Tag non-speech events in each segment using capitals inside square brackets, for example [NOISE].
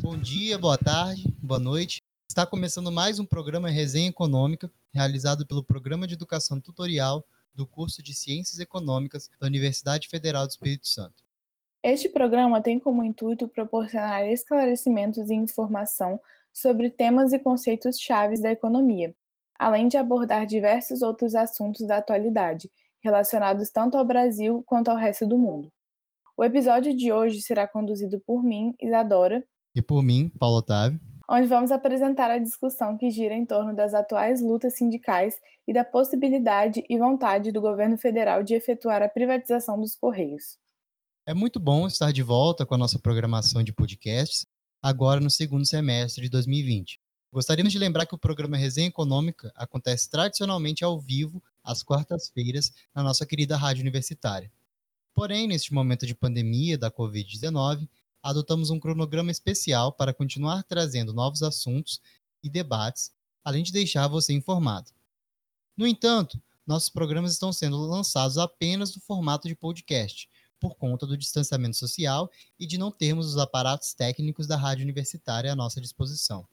Bom dia, boa tarde, boa noite. Está começando mais um programa Resenha Econômica, realizado pelo Programa de Educação Tutorial do curso de Ciências Econômicas da Universidade Federal do Espírito Santo. Este programa tem como intuito proporcionar esclarecimentos e informação sobre temas e conceitos chaves da economia, além de abordar diversos outros assuntos da atualidade, relacionados tanto ao Brasil quanto ao resto do mundo. O episódio de hoje será conduzido por mim, Isadora, E por mim, Paulo Otávio. onde vamos apresentar a discussão que gira em torno das atuais lutas sindicais e da possibilidade e vontade do governo federal de efetuar a privatização dos Correios. É muito bom estar de volta com a nossa programação de podcasts, agora no segundo semestre de 2020. Gostaríamos de lembrar que o programa Resenha Econômica acontece tradicionalmente ao vivo, às quartas-feiras, na nossa querida rádio universitária. Porém, neste momento de pandemia da Covid-19, adotamos um cronograma especial para continuar trazendo novos assuntos e debates, além de deixar você informado. No entanto, nossos programas estão sendo lançados apenas no formato de podcast, por conta do distanciamento social e de não termos os aparatos técnicos da rádio universitária à nossa disposição.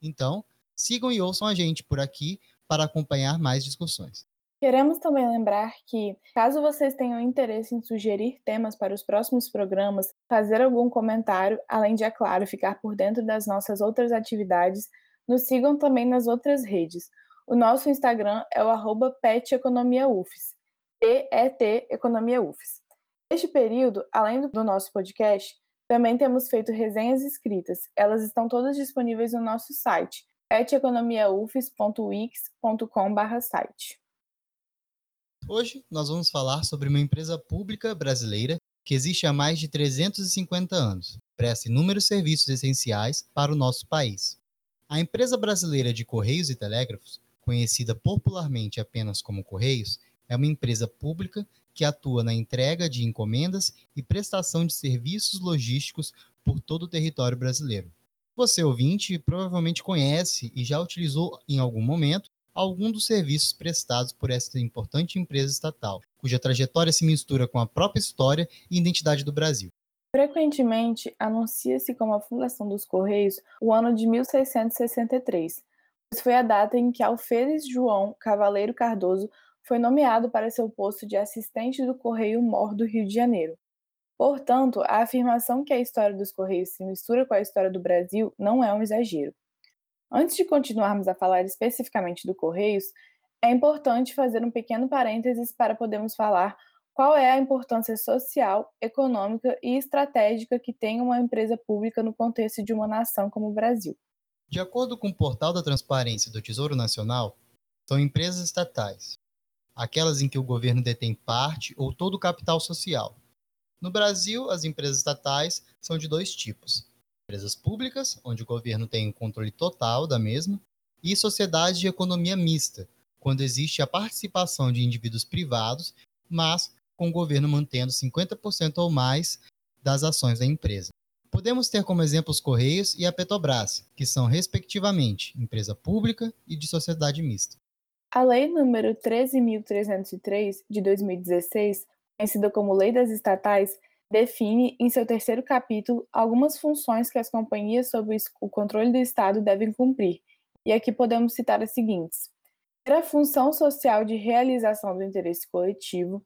Então, sigam e ouçam a gente por aqui para acompanhar mais discussões. Queremos também lembrar que, caso vocês tenham interesse em sugerir temas para os próximos programas, fazer algum comentário, além de, é claro, ficar por dentro das nossas outras atividades, nos sigam também nas outras redes. O nosso Instagram é o arroba P-E-T Economia UFES. Neste período, além do nosso podcast, também temos feito resenhas escritas. Elas estão todas disponíveis no nosso site, peteconomiaufes.wix.com/site. Hoje nós vamos falar sobre uma empresa pública brasileira que existe há mais de 350 anos, presta inúmeros serviços essenciais para o nosso país. A empresa brasileira de Correios e Telégrafos, conhecida popularmente apenas como Correios, é uma empresa pública que atua na entrega de encomendas e prestação de serviços logísticos por todo o território brasileiro. Você, ouvinte, provavelmente conhece e já utilizou em algum momento algum dos serviços prestados por esta importante empresa estatal, cuja trajetória se mistura com a própria história e identidade do Brasil. Frequentemente, anuncia-se como a fundação dos Correios o ano de 1663, pois foi a data em que Alferes João Cavaleiro Cardoso foi nomeado para seu posto de assistente do Correio Mor do Rio de Janeiro. Portanto, a afirmação que a história dos Correios se mistura com a história do Brasil não é um exagero. Antes de continuarmos a falar especificamente do Correios, é importante fazer um pequeno parênteses para podermos falar qual é a importância social, econômica e estratégica que tem uma empresa pública no contexto de uma nação como o Brasil. De acordo com o portal da Transparência do Tesouro Nacional, são empresas estatais, aquelas em que o governo detém parte ou todo o capital social. No Brasil, as empresas estatais são de dois tipos: empresas públicas, onde o governo tem o controle total da mesma, e sociedades de economia mista, quando existe a participação de indivíduos privados, mas com o governo mantendo 50% ou mais das ações da empresa. Podemos ter como exemplo os Correios e a Petrobras, que são, respectivamente, empresa pública e de sociedade mista. A Lei número 13.303 de 2016, conhecida como Lei das Estatais, define, em seu terceiro capítulo, algumas funções que as companhias sob o controle do Estado devem cumprir, e aqui podemos citar as seguintes: ter a função social de realização do interesse coletivo,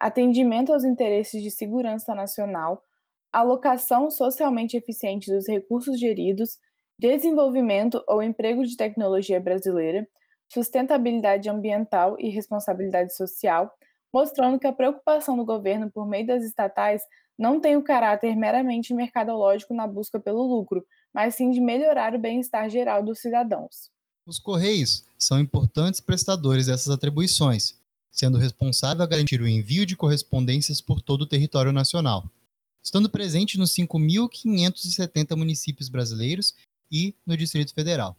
atendimento aos interesses de segurança nacional, alocação socialmente eficiente dos recursos geridos, desenvolvimento ou emprego de tecnologia brasileira, sustentabilidade ambiental e responsabilidade social, mostrando que a preocupação do governo por meio das estatais não tem o caráter meramente mercadológico na busca pelo lucro, mas sim de melhorar o bem-estar geral dos cidadãos. Os Correios são importantes prestadores dessas atribuições, sendo responsável a garantir o envio de correspondências por todo o território nacional, estando presente nos 5.570 municípios brasileiros e no Distrito Federal.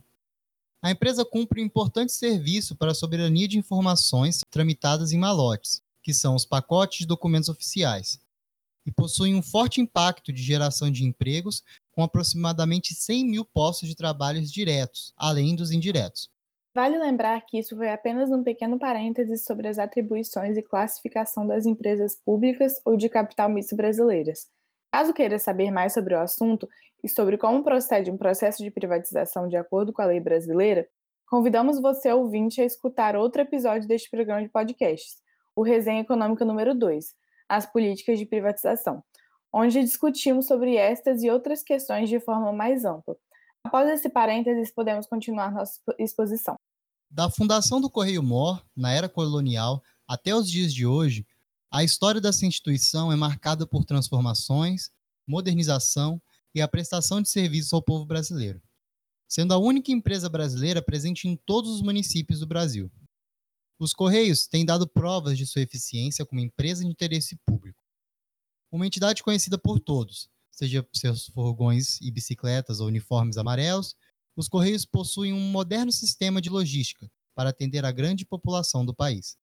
A empresa cumpre um importante serviço para a soberania de informações tramitadas em malotes, que são os pacotes de documentos oficiais. e possuem um forte impacto de geração de empregos, com aproximadamente 100 mil postos de trabalho diretos, além dos indiretos. Vale lembrar que isso foi apenas um pequeno parêntese sobre as atribuições e classificação das empresas públicas ou de capital misto brasileiras. Caso queira saber mais sobre o assunto e sobre como procede um processo de privatização de acordo com a lei brasileira, convidamos você, ouvinte, a escutar outro episódio deste programa de podcasts, o Resenha Econômica número 2, As Políticas de Privatização, onde discutimos sobre estas e outras questões de forma mais ampla. Após esse parênteses, podemos continuar nossa exposição. Da fundação do Correio Mor, na era colonial, até os dias de hoje, a história dessa instituição é marcada por transformações, modernização e a prestação de serviços ao povo brasileiro, sendo a única empresa brasileira presente em todos os municípios do Brasil. Os Correios têm dado provas de sua eficiência como empresa de interesse público. Uma entidade conhecida por todos, seja por seus furgões e bicicletas ou uniformes amarelos, os Correios possuem um moderno sistema de logística para atender a grande população do país.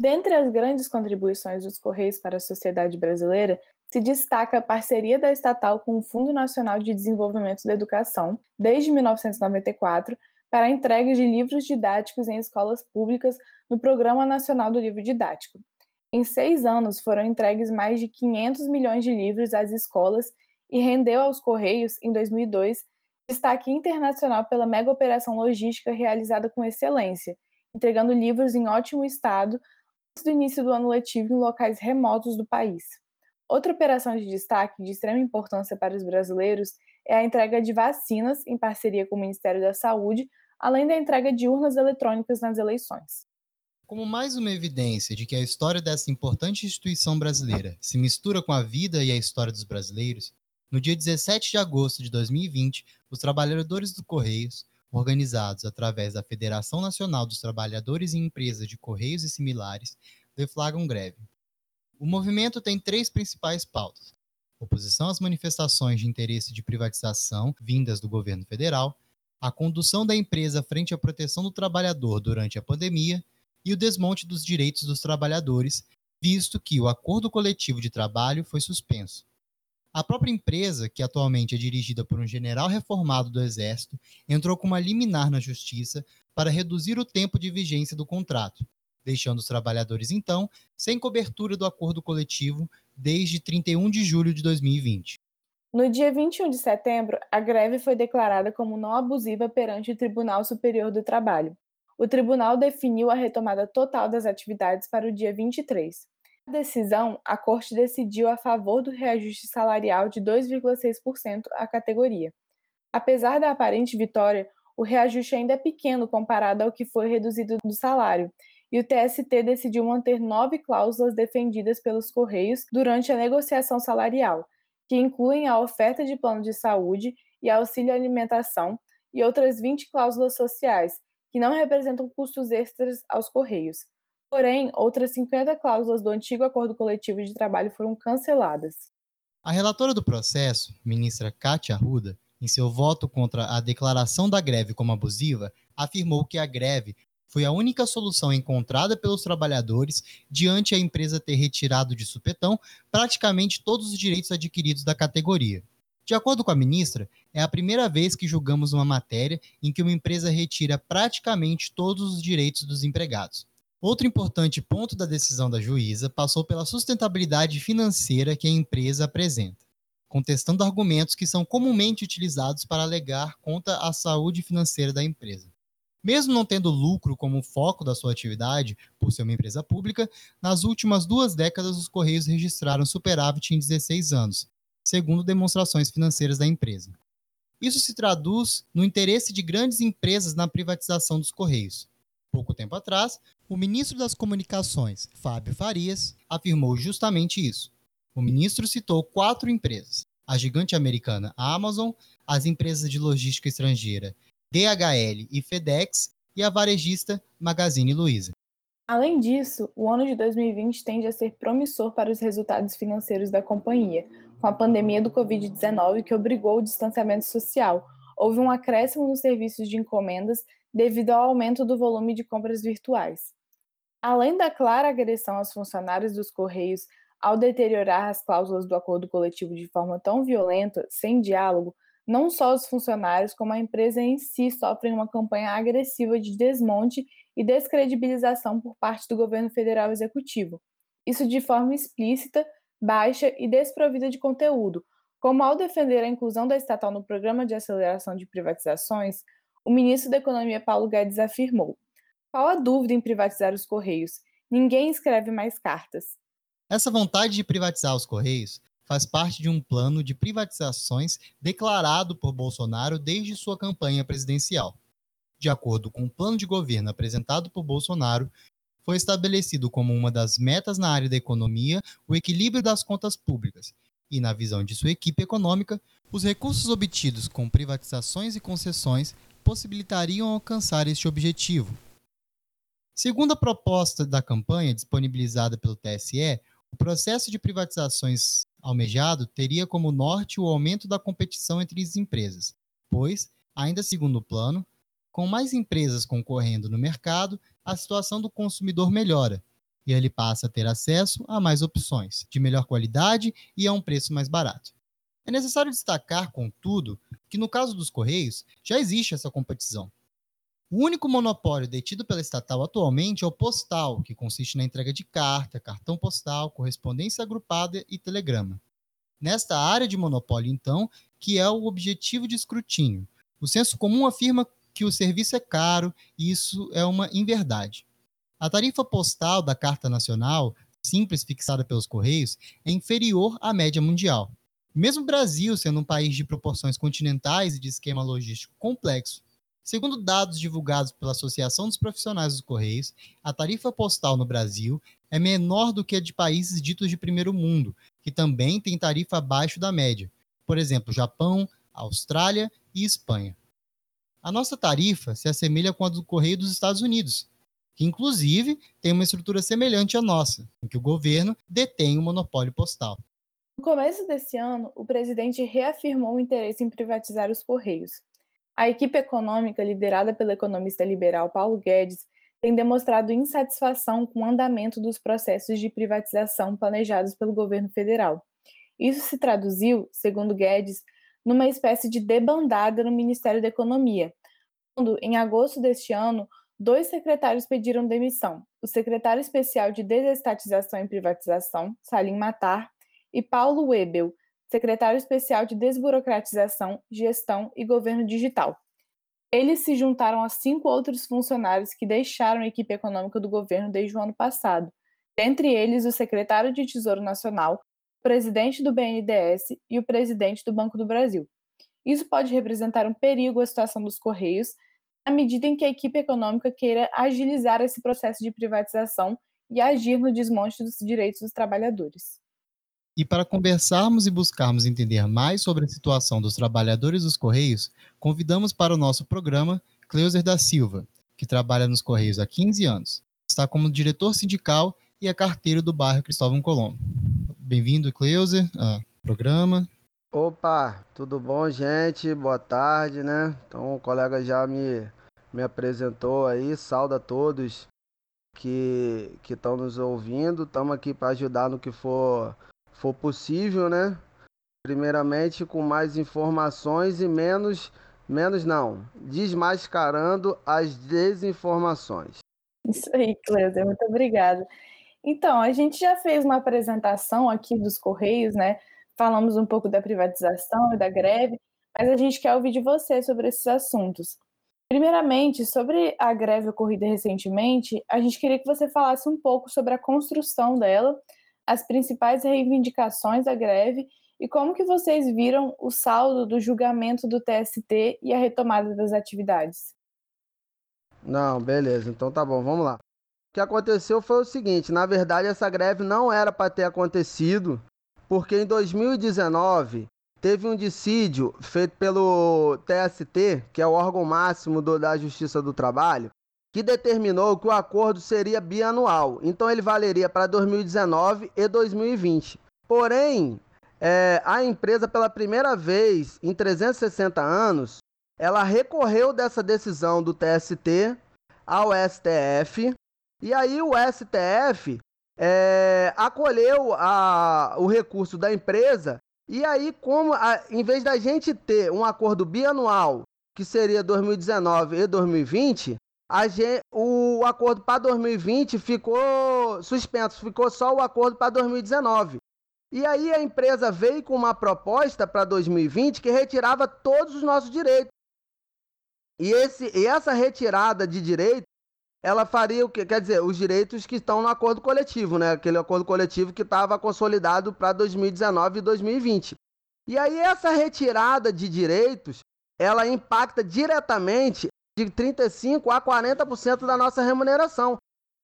Dentre as grandes contribuições dos Correios para a sociedade brasileira, se destaca a parceria da estatal com o Fundo Nacional de Desenvolvimento da Educação, desde 1994, para a entrega de livros didáticos em escolas públicas no Programa Nacional do Livro Didático. Em seis anos, foram entregues mais de 500 milhões de livros às escolas e rendeu aos Correios, em 2002, destaque internacional pela mega operação logística realizada com excelência, entregando livros em ótimo estado do início do ano letivo em locais remotos do país. Outra operação de destaque de extrema importância para os brasileiros é a entrega de vacinas em parceria com o Ministério da Saúde, além da entrega de urnas eletrônicas nas eleições. Como mais uma evidência de que a história dessa importante instituição brasileira se mistura com a vida e a história dos brasileiros, no dia 17 de agosto de 2020, os trabalhadores do Correios, organizados através da Federação Nacional dos Trabalhadores e Empresas de Correios e similares, deflagram greve. O movimento tem três principais pautas: oposição às manifestações de interesse de privatização vindas do governo federal, a condução da empresa frente à proteção do trabalhador durante a pandemia e o desmonte dos direitos dos trabalhadores, visto que o acordo coletivo de trabalho foi suspenso. A própria empresa, que atualmente é dirigida por um general reformado do Exército, entrou com uma liminar na Justiça para reduzir o tempo de vigência do contrato, deixando os trabalhadores, então, sem cobertura do acordo coletivo desde 31 de julho de 2020. No dia 21 de setembro, a greve foi declarada como não abusiva perante o Tribunal Superior do Trabalho. O tribunal definiu a retomada total das atividades para o dia 23 decisão, a Corte decidiu a favor do reajuste salarial de 2,6% à categoria. Apesar da aparente vitória, o reajuste ainda é pequeno comparado ao que foi reduzido do salário, e o TST decidiu manter nove cláusulas defendidas pelos Correios durante a negociação salarial, que incluem a oferta de plano de saúde e auxílio alimentação e outras 20 cláusulas sociais, que não representam custos extras aos Correios. Porém, outras 50 cláusulas do antigo acordo coletivo de trabalho foram canceladas. A relatora do processo, ministra Kátia Arruda, em seu voto contra a declaração da greve como abusiva, afirmou que a greve foi a única solução encontrada pelos trabalhadores diante a empresa ter retirado de supetão praticamente todos os direitos adquiridos da categoria. De acordo com a ministra, é a primeira vez que julgamos uma matéria em que uma empresa retira praticamente todos os direitos dos empregados. Outro importante ponto da decisão da juíza passou pela sustentabilidade financeira que a empresa apresenta, contestando argumentos que são comumente utilizados para alegar contra a saúde financeira da empresa. Mesmo não tendo lucro como foco da sua atividade, por ser uma empresa pública, nas últimas duas décadas os Correios registraram superávit em 16 anos, segundo demonstrações financeiras da empresa. Isso se traduz no interesse de grandes empresas na privatização dos Correios, pouco tempo atrás, o ministro das Comunicações, Fábio Farias, afirmou justamente isso. O ministro citou quatro empresas: a gigante americana Amazon, as empresas de logística estrangeira DHL e FedEx e a varejista Magazine Luiza. Além disso, o ano de 2020 tende a ser promissor para os resultados financeiros da companhia, com a pandemia do Covid-19 que obrigou o distanciamento social. Houve um acréscimo nos serviços de encomendas devido ao aumento do volume de compras virtuais. Além da clara agressão aos funcionários dos Correios ao deteriorar as cláusulas do acordo coletivo de forma tão violenta, sem diálogo, não só os funcionários, como a empresa em si sofrem uma campanha agressiva de desmonte e descredibilização por parte do governo federal executivo. Isso de forma explícita, baixa e desprovida de conteúdo, como ao defender a inclusão da estatal no programa de aceleração de privatizações, o ministro da Economia Paulo Guedes afirmou: Qual a dúvida em privatizar os Correios? Ninguém escreve mais cartas. Essa vontade de privatizar os Correios faz parte de um plano de privatizações declarado por Bolsonaro desde sua campanha presidencial. De acordo com o plano de governo apresentado por Bolsonaro, foi estabelecido como uma das metas na área da economia o equilíbrio das contas públicas, e, na visão de sua equipe econômica, os recursos obtidos com privatizações e concessões possibilitariam alcançar este objetivo. Segundo a proposta da campanha disponibilizada pelo TSE, o processo de privatizações almejado teria como norte o aumento da competição entre as empresas, pois, ainda segundo o plano, com mais empresas concorrendo no mercado, a situação do consumidor melhora e ele passa a ter acesso a mais opções, de melhor qualidade e a um preço mais barato. É necessário destacar, contudo, que no caso dos Correios já existe essa competição. O único monopólio detido pela estatal atualmente é o postal, que consiste na entrega de carta, cartão postal, correspondência agrupada e telegrama. Nesta área de monopólio, então, que é o objetivo de escrutínio. O senso comum afirma que o serviço é caro e isso é uma inverdade. A tarifa postal da Carta Nacional, simples fixada pelos Correios, é inferior à média mundial. Mesmo o Brasil sendo um país de proporções continentais e de esquema logístico complexo, Segundo dados divulgados pela Associação dos Profissionais dos Correios, a tarifa postal no Brasil é menor do que a de países ditos de primeiro mundo, que também têm tarifa abaixo da média, por exemplo, Japão, Austrália e Espanha. A nossa tarifa se assemelha com a do Correio dos Estados Unidos, que inclusive tem uma estrutura semelhante à nossa, em que o governo detém o monopólio postal. No começo desse ano, o presidente reafirmou o interesse em privatizar os Correios, a equipe econômica, liderada pelo economista liberal Paulo Guedes, tem demonstrado insatisfação com o andamento dos processos de privatização planejados pelo governo federal. Isso se traduziu, segundo Guedes, numa espécie de debandada no Ministério da Economia, quando, em agosto deste ano, dois secretários pediram demissão: o secretário especial de Desestatização e Privatização, Salim Matar, e Paulo Webel, secretário especial de Desburocratização, Gestão e Governo Digital. Eles se juntaram a cinco outros funcionários que deixaram a equipe econômica do governo desde o ano passado, dentre eles o secretário de Tesouro Nacional, o presidente do BNDES e o presidente do Banco do Brasil. Isso pode representar um perigo à situação dos Correios, à medida em que a equipe econômica queira agilizar esse processo de privatização e agir no desmonte dos direitos dos trabalhadores. E para conversarmos e buscarmos entender mais sobre a situação dos trabalhadores dos Correios, convidamos para o nosso programa Cleuser da Silva, que trabalha nos Correios há 15 anos. Está como diretor sindical e é carteiro do bairro Cristóvão Colombo. Bem-vindo, Cleuser, ao programa. Opa, tudo bom, gente? Boa tarde, né? Então, o colega já me, me apresentou aí, salda a todos que estão nos ouvindo. Estamos aqui para ajudar no que for for possível, né? Primeiramente com mais informações e menos, menos não, desmascarando as desinformações. Isso aí, Cleusa, muito obrigada. Então, a gente já fez uma apresentação aqui dos Correios, né? Falamos um pouco da privatização e da greve, mas a gente quer ouvir de você sobre esses assuntos. Primeiramente, sobre a greve ocorrida recentemente, a gente queria que você falasse um pouco sobre a construção dela as principais reivindicações da greve e como que vocês viram o saldo do julgamento do TST e a retomada das atividades. Não, beleza. Então tá bom, vamos lá. O que aconteceu foi o seguinte, na verdade essa greve não era para ter acontecido, porque em 2019 teve um dissídio feito pelo TST, que é o órgão máximo do, da Justiça do Trabalho, que determinou que o acordo seria bianual, então ele valeria para 2019 e 2020. Porém, é, a empresa, pela primeira vez em 360 anos, ela recorreu dessa decisão do TST ao STF, e aí o STF é, acolheu a, o recurso da empresa. E aí, como a, em vez da gente ter um acordo bianual, que seria 2019 e 2020, a gente, o acordo para 2020 ficou suspenso, ficou só o acordo para 2019. E aí a empresa veio com uma proposta para 2020 que retirava todos os nossos direitos. E, esse, e essa retirada de direito, ela faria o que? Quer dizer, os direitos que estão no acordo coletivo, né? Aquele acordo coletivo que estava consolidado para 2019 e 2020. E aí essa retirada de direitos, ela impacta diretamente de 35 a 40% da nossa remuneração.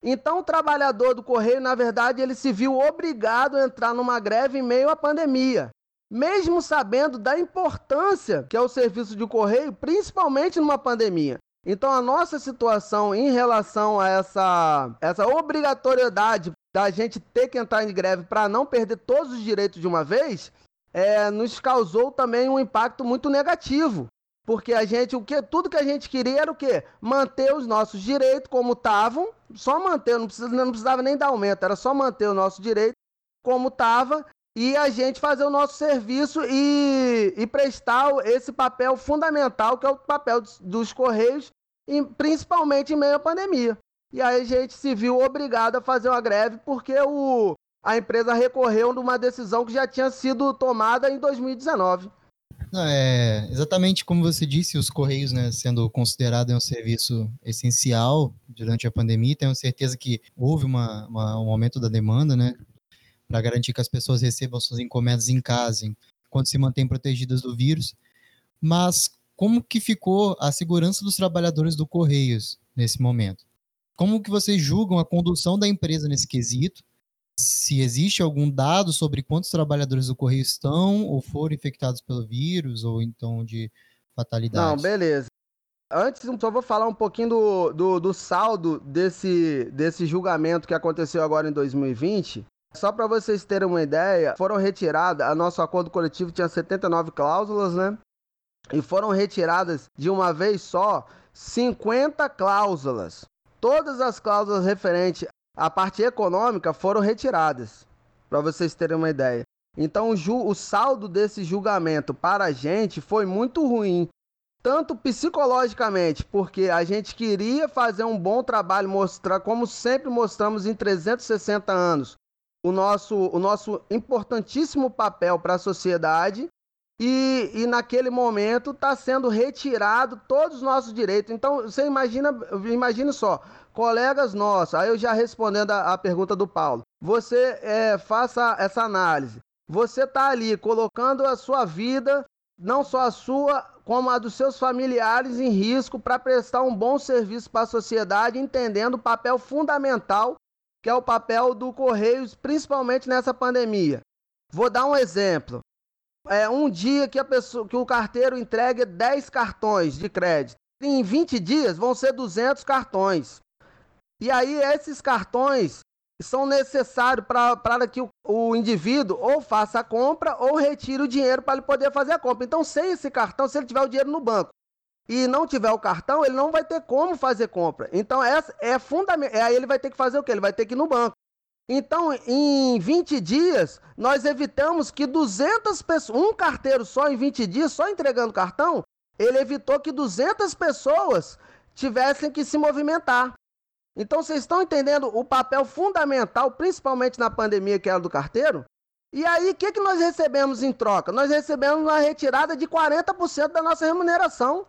Então o trabalhador do correio, na verdade, ele se viu obrigado a entrar numa greve em meio à pandemia mesmo sabendo da importância que é o serviço de correio, principalmente numa pandemia. Então, a nossa situação em relação a essa, essa obrigatoriedade da gente ter que entrar em greve para não perder todos os direitos de uma vez, é, nos causou também um impacto muito negativo. Porque a gente, o que, tudo que a gente queria era o quê? Manter os nossos direitos como estavam, só manter, não precisava, não precisava nem dar aumento, era só manter o nosso direito como estava e a gente fazer o nosso serviço e, e prestar esse papel fundamental, que é o papel dos, Correios, em, principalmente em meio à pandemia. E aí a gente se viu obrigado a fazer uma greve porque o, a empresa recorreu de uma decisão que já tinha sido tomada em 2019. É, exatamente como você disse, os Correios, né, sendo considerado um serviço essencial durante a pandemia, tenho certeza que houve uma, uma, um aumento da demanda, né, para garantir que as pessoas recebam suas encomendas em casa, enquanto se mantêm protegidas do vírus. Mas como que ficou a segurança dos trabalhadores do Correios nesse momento? Como que vocês julgam a condução da empresa nesse quesito? Se existe algum dado sobre quantos trabalhadores do Correio estão ou foram infectados pelo vírus, ou então de fatalidade? Não, beleza. Antes, só vou falar um pouquinho do, do, do saldo desse, desse julgamento que aconteceu agora em 2020. Só para vocês terem uma ideia, foram retiradas, a nosso acordo coletivo tinha 79 cláusulas, né? E foram retiradas de uma vez só 50 cláusulas. Todas as cláusulas referentes à parte econômica foram retiradas, para vocês terem uma ideia. Então o, o saldo desse julgamento para a gente foi muito ruim, tanto psicologicamente, porque a gente queria fazer um bom trabalho, mostrar, como sempre mostramos em 360 anos, o nosso, o nosso importantíssimo papel para a sociedade e, e naquele momento está sendo retirado todos os nossos direitos. Então, você imagina, imagine só, colegas nossos, aí eu já respondendo a, a pergunta do Paulo, você é, faça essa análise. Você está ali colocando a sua vida, não só a sua, como a dos seus familiares, em risco para prestar um bom serviço para a sociedade, entendendo o papel fundamental que é o papel do Correios, principalmente nessa pandemia. Vou dar um exemplo. É um dia que, a pessoa, que o carteiro entregue 10 cartões de crédito. Em 20 dias vão ser 200 cartões. E aí esses cartões são necessários para que o, o, indivíduo ou faça a compra ou retire o dinheiro para ele poder fazer a compra. Então, sem esse cartão, se ele tiver o dinheiro no banco e não tiver o cartão, ele não vai ter como fazer compra. Então, essa é fundamental. Aí ele vai ter que fazer o quê? Ele vai ter que ir no banco. Então, em 20 dias, nós evitamos que 200 pessoas, um carteiro só em 20 dias, só entregando cartão, ele evitou que 200 pessoas tivessem que se movimentar. Então, vocês estão entendendo o papel fundamental, principalmente na pandemia, que era do carteiro? E aí, o que, que nós recebemos em troca? Nós recebemos uma retirada de 40% da nossa remuneração.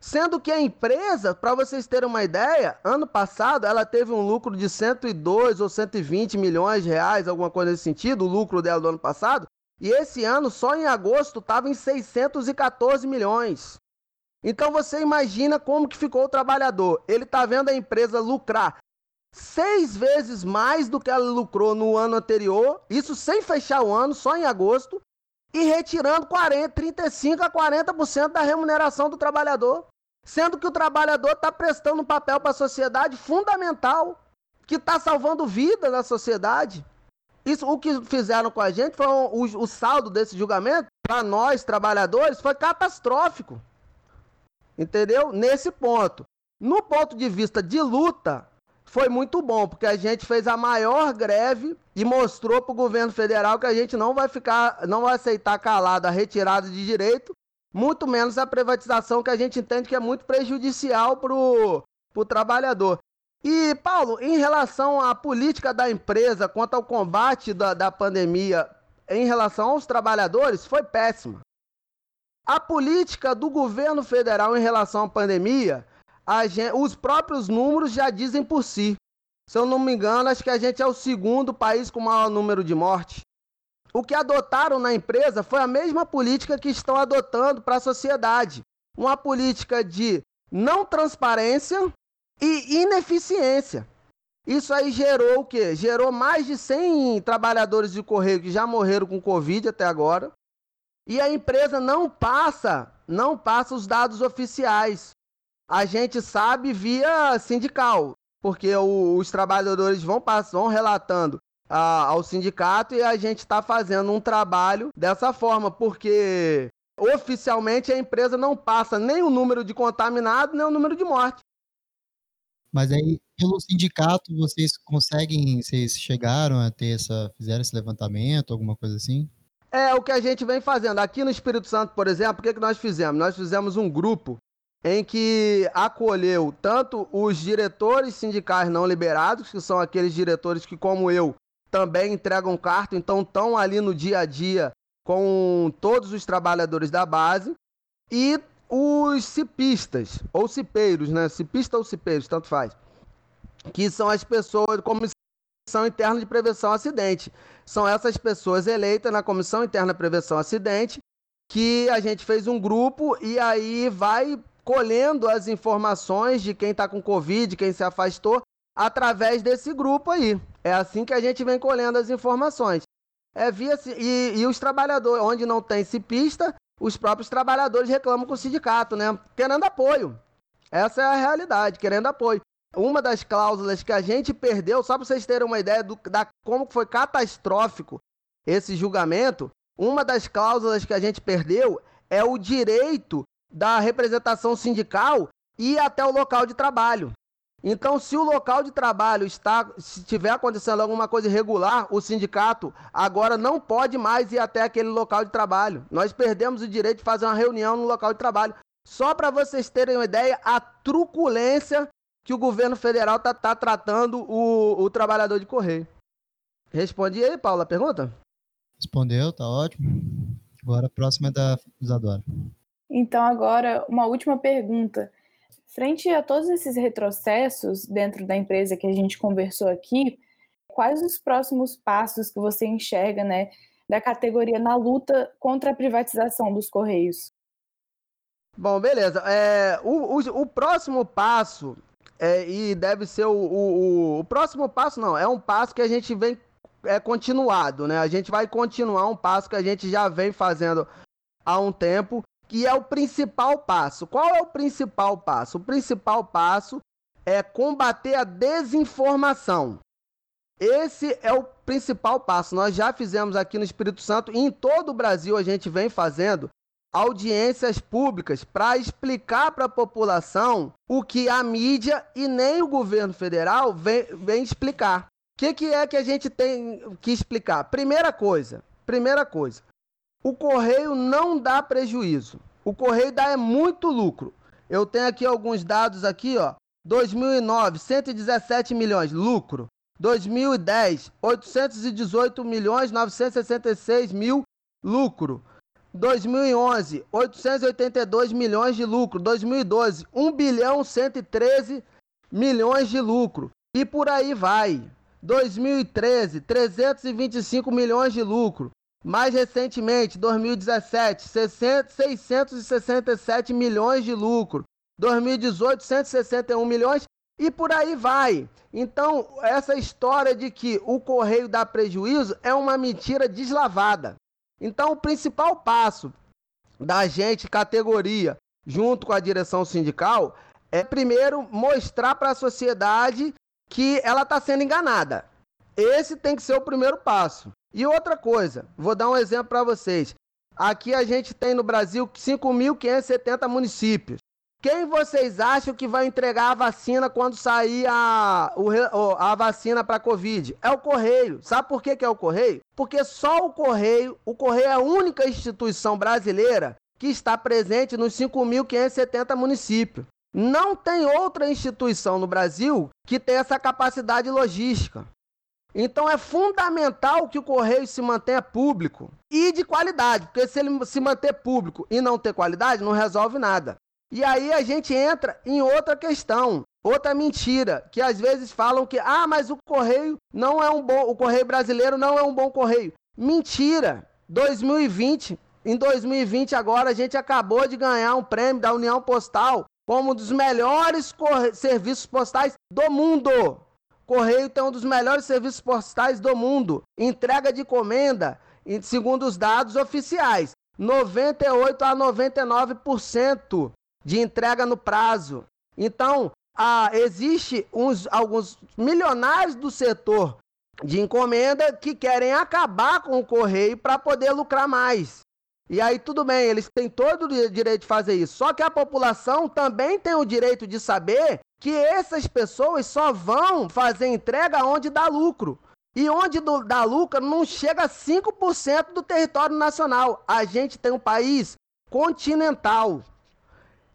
Sendo que a empresa, para vocês terem uma ideia, ano passado ela teve um lucro de 102 ou 120 milhões de reais, alguma coisa nesse sentido, o lucro dela do ano passado. E esse ano, só em agosto, estava em 614 milhões. Então você imagina como que ficou o trabalhador. Ele está vendo a empresa lucrar seis vezes mais do que ela lucrou no ano anterior, isso sem fechar o ano, só em agosto, e retirando 40, 35 a 40% da remuneração do trabalhador, sendo que o trabalhador está prestando um papel para a sociedade fundamental, que está salvando vida na sociedade. Isso, o que fizeram com a gente foi o, o saldo desse julgamento para nós trabalhadores foi catastrófico, entendeu? Nesse ponto, no ponto de vista de luta, foi muito bom, porque a gente fez a maior greve e mostrou para o governo federal que a gente não vai ficar, não vai aceitar calado a retirada de direito, muito menos a privatização que a gente entende que é muito prejudicial para o trabalhador. E, Paulo, em relação à política da empresa quanto ao combate da, da pandemia em relação aos trabalhadores, foi péssima. A política do governo federal em relação à pandemia gente, os próprios números já dizem por si. Se eu não me engano, acho que a gente é o segundo país com maior número de mortes. O que adotaram na empresa foi a mesma política que estão adotando para a sociedade. Uma política de não transparência e ineficiência. Isso aí gerou o quê? Gerou mais de 100 trabalhadores de correio que já morreram com Covid até agora. E a empresa não passa, não passa os dados oficiais a gente sabe via sindical, porque o, os trabalhadores vão, vão relatando a, ao sindicato e a gente está fazendo um trabalho dessa forma, porque oficialmente a empresa não passa nem o número de contaminados, nem o número de mortes. Mas aí, pelo sindicato, vocês conseguem, vocês chegaram a ter essa, fizeram esse levantamento, alguma coisa assim? É o que a gente vem fazendo. Aqui no Espírito Santo, por exemplo, o que, que nós fizemos? Nós fizemos um grupo em que acolheu tanto os diretores sindicais não liberados, que são aqueles diretores que, como eu, também entregam carta, então estão ali no dia a dia com todos os trabalhadores da base, e os cipistas, ou cipeiros, né? Cipista ou cipeiros, tanto faz. Que são as pessoas, Comissão Interna de Prevenção Acidente. São essas pessoas eleitas na Comissão Interna de Prevenção Acidente que a gente fez um grupo e aí vai colhendo as informações de quem está com Covid, quem se afastou, através desse grupo aí. É assim que a gente vem colhendo as informações. É via e, e os trabalhadores, onde não tem cipista, os próprios trabalhadores reclamam com o sindicato, né? Querendo apoio. Essa é a realidade, querendo apoio. Uma das cláusulas que a gente perdeu, só para vocês terem uma ideia do, da como foi catastrófico esse julgamento, uma das cláusulas que a gente perdeu é o direito da representação sindical ir até o local de trabalho. Então, se o local de trabalho está, se tiver acontecendo alguma coisa irregular, o sindicato agora não pode mais ir até aquele local de trabalho. Nós perdemos o direito de fazer uma reunião no local de trabalho. Só para vocês terem uma ideia, a truculência que o governo federal está tá tratando o, o trabalhador de correio. Respondi aí, Paula, a pergunta? Respondeu, tá ótimo. Agora a próxima é da Isadora. Então, agora, uma última pergunta. Frente a todos esses retrocessos dentro da empresa que a gente conversou aqui, quais os próximos passos que você enxerga né, da categoria na luta contra a privatização dos Correios? Bom, beleza. É, o, o, o próximo passo, é, e deve ser o, o, o, próximo passo, não, é um passo que a gente vem é continuado, né? A gente vai continuar um passo que a gente já vem fazendo há um tempo, que é o principal passo. Qual é o principal passo? O principal passo é combater a desinformação. Esse é o principal passo. Nós já fizemos aqui no Espírito Santo e em todo o Brasil a gente vem fazendo audiências públicas para explicar para a população o que a mídia e nem o governo federal vem, vem explicar. O que, que é que a gente tem que explicar? Primeira coisa, primeira coisa, o correio não dá prejuízo. O correio dá é muito lucro. Eu tenho aqui alguns dados aqui, ó. 2009, 117 milhões lucro. 2010, 818 milhões 966 mil lucro. 2011, 882 milhões de lucro. 2012, 1 bilhão 113 milhões de lucro. E por aí vai. 2013, 325 milhões de lucro. Mais recentemente, 2017, 667 milhões de lucro. 2018, 161 milhões e por aí vai. Então, essa história de que o correio dá prejuízo é uma mentira deslavada. Então, o principal passo da gente, categoria, junto com a direção sindical, é primeiro mostrar para a sociedade que ela está sendo enganada. Esse tem que ser o primeiro passo. E outra coisa, vou dar um exemplo para vocês. Aqui a gente tem no Brasil 5.570 municípios. Quem vocês acham que vai entregar a vacina quando sair a, a vacina para a Covid? É o Correio. Sabe por que, que é o Correio? Porque só o Correio, o Correio é a única instituição brasileira que está presente nos 5.570 municípios. Não tem outra instituição no Brasil que tenha essa capacidade logística. Então é fundamental que o correio se mantenha público e de qualidade, porque se ele se manter público e não ter qualidade, não resolve nada. E aí a gente entra em outra questão, outra mentira, que às vezes falam que ah, mas o correio não é um bom, o correio brasileiro não é um bom correio. Mentira. 2020, em 2020 agora a gente acabou de ganhar um prêmio da União Postal como um dos melhores serviços postais do mundo. Correio tem um dos melhores serviços postais do mundo. Entrega de encomenda, segundo os dados oficiais, 98 a 99% de entrega no prazo. Então, ah, existe uns, alguns milionários do setor de encomenda que querem acabar com o correio para poder lucrar mais. E aí tudo bem, eles têm todo o direito de fazer isso. Só que a população também tem o direito de saber que essas pessoas só vão fazer entrega onde dá lucro. E onde do, dá lucro não chega a 5% do território nacional. A gente tem um país continental.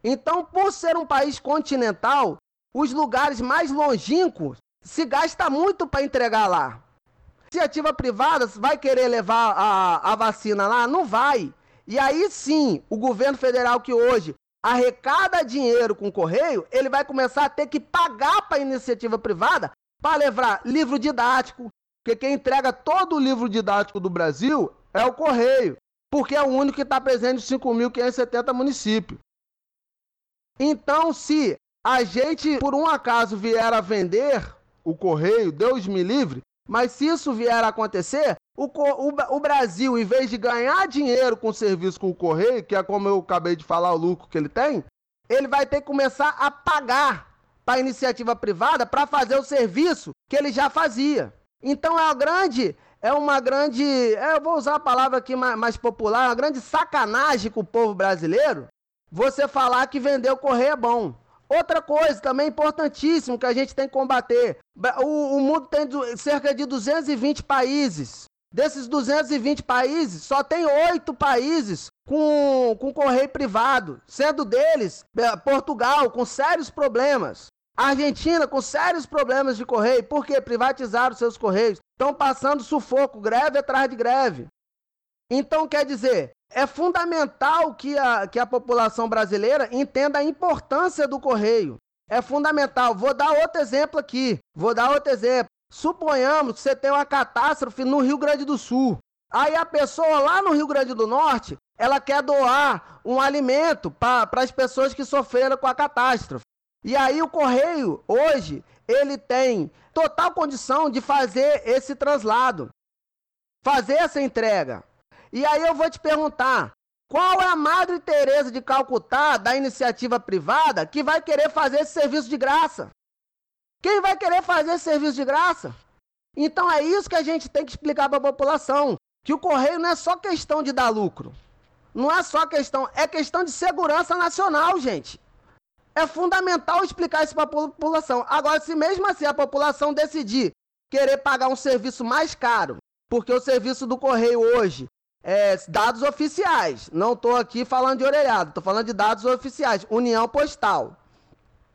Então, por ser um país continental, os lugares mais longínquos se gasta muito para entregar lá. Iniciativa privada vai querer levar a, a vacina lá? Não vai. E aí sim, o governo federal que hoje arrecada dinheiro com o correio, ele vai começar a ter que pagar para a iniciativa privada para levar livro didático, porque quem entrega todo o livro didático do Brasil é o correio, porque é o único que está presente em 5.570 municípios. Então, se a gente, por um acaso, vier a vender o correio, Deus me livre, mas se isso vier a acontecer, o, o, o, Brasil, em vez de ganhar dinheiro com o serviço com o correio, que é como eu acabei de falar, o lucro que ele tem, ele vai ter que começar a pagar para a iniciativa privada para fazer o serviço que ele já fazia. Então é uma grande, é uma grande, é, eu vou usar a palavra aqui mais, mais popular, uma grande sacanagem com o povo brasileiro você falar que vender o correio é bom. Outra coisa também importantíssimo que a gente tem que combater: o, o mundo tem cerca de 220 países. Desses 220 países, só tem oito países com, com correio privado, sendo deles é, Portugal com sérios problemas, Argentina com sérios problemas de correio, porque privatizaram seus correios, estão passando sufoco, greve atrás de greve. Então, quer dizer, é fundamental que a, que a população brasileira entenda a importância do correio. É fundamental. Vou dar outro exemplo aqui. Vou dar outro exemplo. Suponhamos que você tem uma catástrofe no Rio Grande do Sul. Aí a pessoa lá no Rio Grande do Norte, ela quer doar um alimento para as pessoas que sofreram com a catástrofe. E aí o correio, hoje, ele tem total condição de fazer esse translado, fazer essa entrega. E aí eu vou te perguntar, qual é a Madre Teresa de Calcutá da iniciativa privada que vai querer fazer esse serviço de graça? Quem vai querer fazer esse serviço de graça? Então é isso que a gente tem que explicar para a população, que o correio não é só questão de dar lucro. Não é só questão, é questão de segurança nacional, gente. É fundamental explicar isso para a população. Agora, se mesmo assim a população decidir querer pagar um serviço mais caro, porque o serviço do correio hoje é, dados oficiais. Não estou aqui falando de orelhado, estou falando de dados oficiais. União Postal.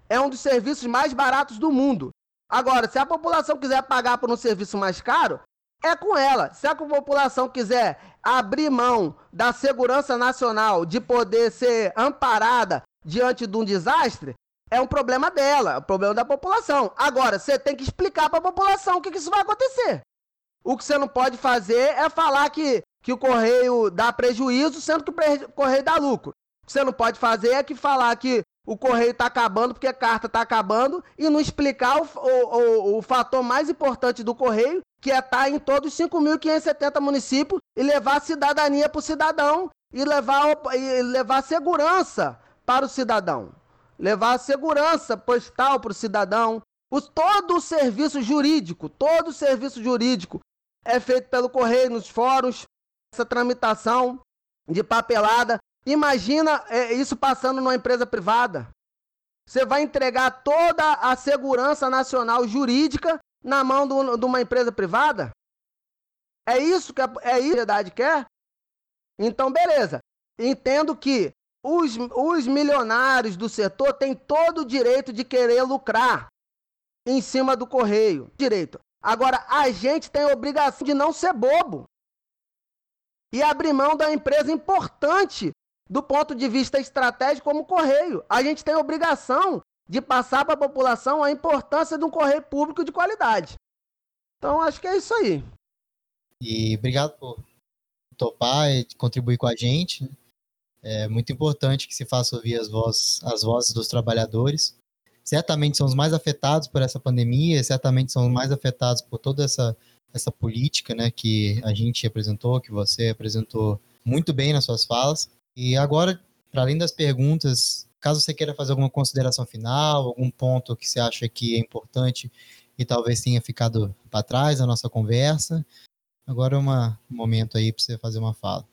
É um dos serviços mais baratos do mundo. Agora, se a população quiser pagar por um serviço mais caro, é com ela. Se a população quiser abrir mão da segurança nacional, de poder ser amparada diante de um desastre, é um problema dela, é um problema da população. Agora, você tem que explicar para a população o que, que isso vai acontecer. O que você não pode fazer é falar que que o correio dá prejuízo, sendo que o correio dá lucro. O que você não pode fazer é que falar que o correio está acabando porque a carta está acabando e não explicar o, o, o, o, fator mais importante do correio, que é estar tá em todos os 5.570 municípios e levar cidadania para o cidadão e levar, e levar segurança para o cidadão. Levar segurança postal para o cidadão. O, todo o serviço jurídico, todo o serviço jurídico é feito pelo correio nos fóruns, essa tramitação de papelada. Imagina é, isso passando numa empresa privada. Você vai entregar toda a segurança nacional jurídica na mão do, de uma empresa privada? É isso que a, é isso que a sociedade quer? Então, beleza. Entendo que os, os milionários do setor têm todo o direito de querer lucrar em cima do correio. Direito. Agora, a gente tem a obrigação de não ser bobo e abrir mão da empresa importante do ponto de vista estratégico como o correio. A gente tem a obrigação de passar para a população a importância de um correio público de qualidade. Então, acho que é isso aí. E obrigado por topar e contribuir com a gente. É muito importante que se faça ouvir as vozes, as vozes dos trabalhadores. Certamente são os mais afetados por essa pandemia, certamente são os mais afetados por toda essa, essa política né, que a gente apresentou, que você apresentou muito bem nas suas falas. E agora, para além das perguntas, caso você queira fazer alguma consideração final, algum ponto que você acha que é importante e talvez tenha ficado para trás na nossa conversa, agora é um momento aí para você fazer uma fala.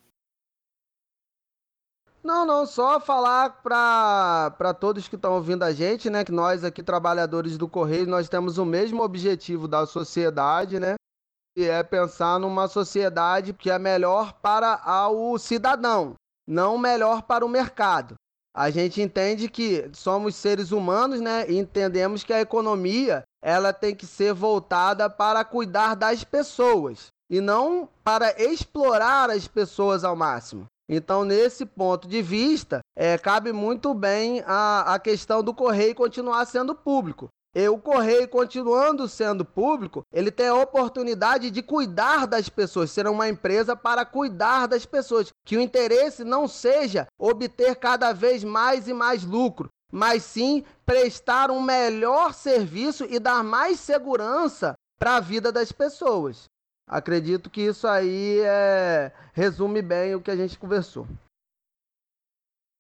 Não, não, só falar para todos que estão ouvindo a gente, né, que nós aqui trabalhadores do Correio, nós temos o mesmo objetivo da sociedade, né? É pensar numa sociedade que é melhor para o cidadão, não melhor para o mercado. A gente entende que somos seres humanos, né? E entendemos que a economia ela tem que ser voltada para cuidar das pessoas e não para explorar as pessoas ao máximo. Então, nesse ponto de vista, é, cabe muito bem a, a questão do correio continuar sendo público. E o correio, continuando sendo público, ele tem a oportunidade de cuidar das pessoas, ser uma empresa para cuidar das pessoas. Que o interesse não seja obter cada vez mais e mais lucro, mas sim prestar um melhor serviço e dar mais segurança para a vida das pessoas. Acredito que isso aí é, resume bem o que a gente conversou.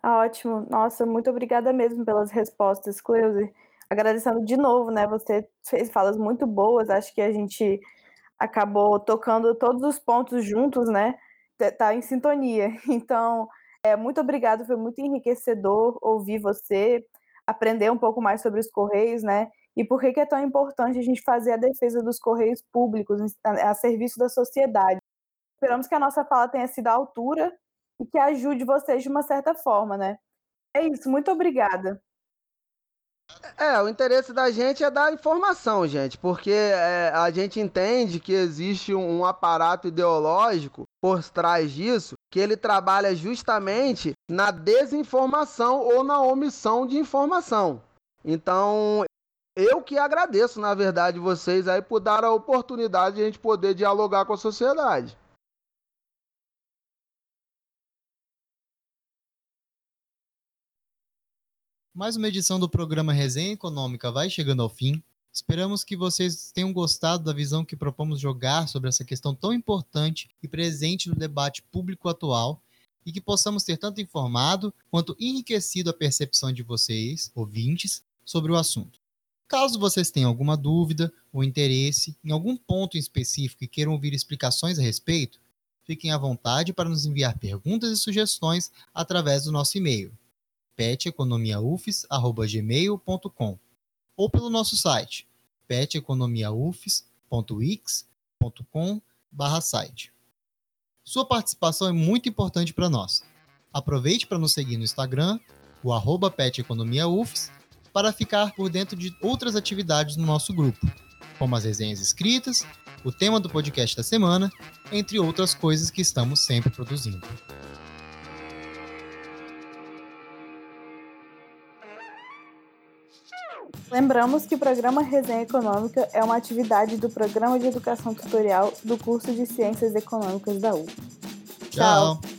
Ah, ótimo. Nossa, muito obrigada mesmo pelas respostas, Cleuser. Agradecendo de novo, né? Você fez falas muito boas. Acho que a gente acabou tocando todos os pontos juntos, né? Tá em sintonia. [LAUGHS] Então, é, muito obrigado. Foi muito enriquecedor ouvir você, aprender um pouco mais sobre os Correios, né? E por que, que é tão importante a gente fazer a defesa dos correios públicos a, a serviço da sociedade? Esperamos que a nossa fala tenha sido à altura e que ajude vocês de uma certa forma, né? É isso, muito obrigada. É, o interesse da gente é dar informação, gente, porque é, a gente entende que existe um, um aparato ideológico por trás disso, que ele trabalha justamente na desinformação ou na omissão de informação. Então, eu que agradeço, na verdade, vocês aí por dar a oportunidade de a gente poder dialogar com a sociedade. Mais uma edição do programa Resenha Econômica vai chegando ao fim. Esperamos que vocês tenham gostado da visão que propomos jogar sobre essa questão tão importante e presente no debate público atual e que possamos ter tanto informado quanto enriquecido a percepção de vocês, ouvintes, sobre o assunto. Caso vocês tenham alguma dúvida ou interesse em algum ponto em específico e queiram ouvir explicações a respeito, fiquem à vontade para nos enviar perguntas e sugestões através do nosso e-mail peteconomiaufes@gmail.com ou pelo nosso site peteconomiaufes.wix.com/site. Sua participação é muito importante para nós. Aproveite para nos seguir no Instagram, o arroba peteconomiaufes, para ficar por dentro de outras atividades no nosso grupo, como as resenhas escritas, o tema do podcast da semana, entre outras coisas que estamos sempre produzindo. Lembramos que o programa Resenha Econômica é uma atividade do Programa de Educação Tutorial do curso de Ciências Econômicas da U. Tchau. Tchau.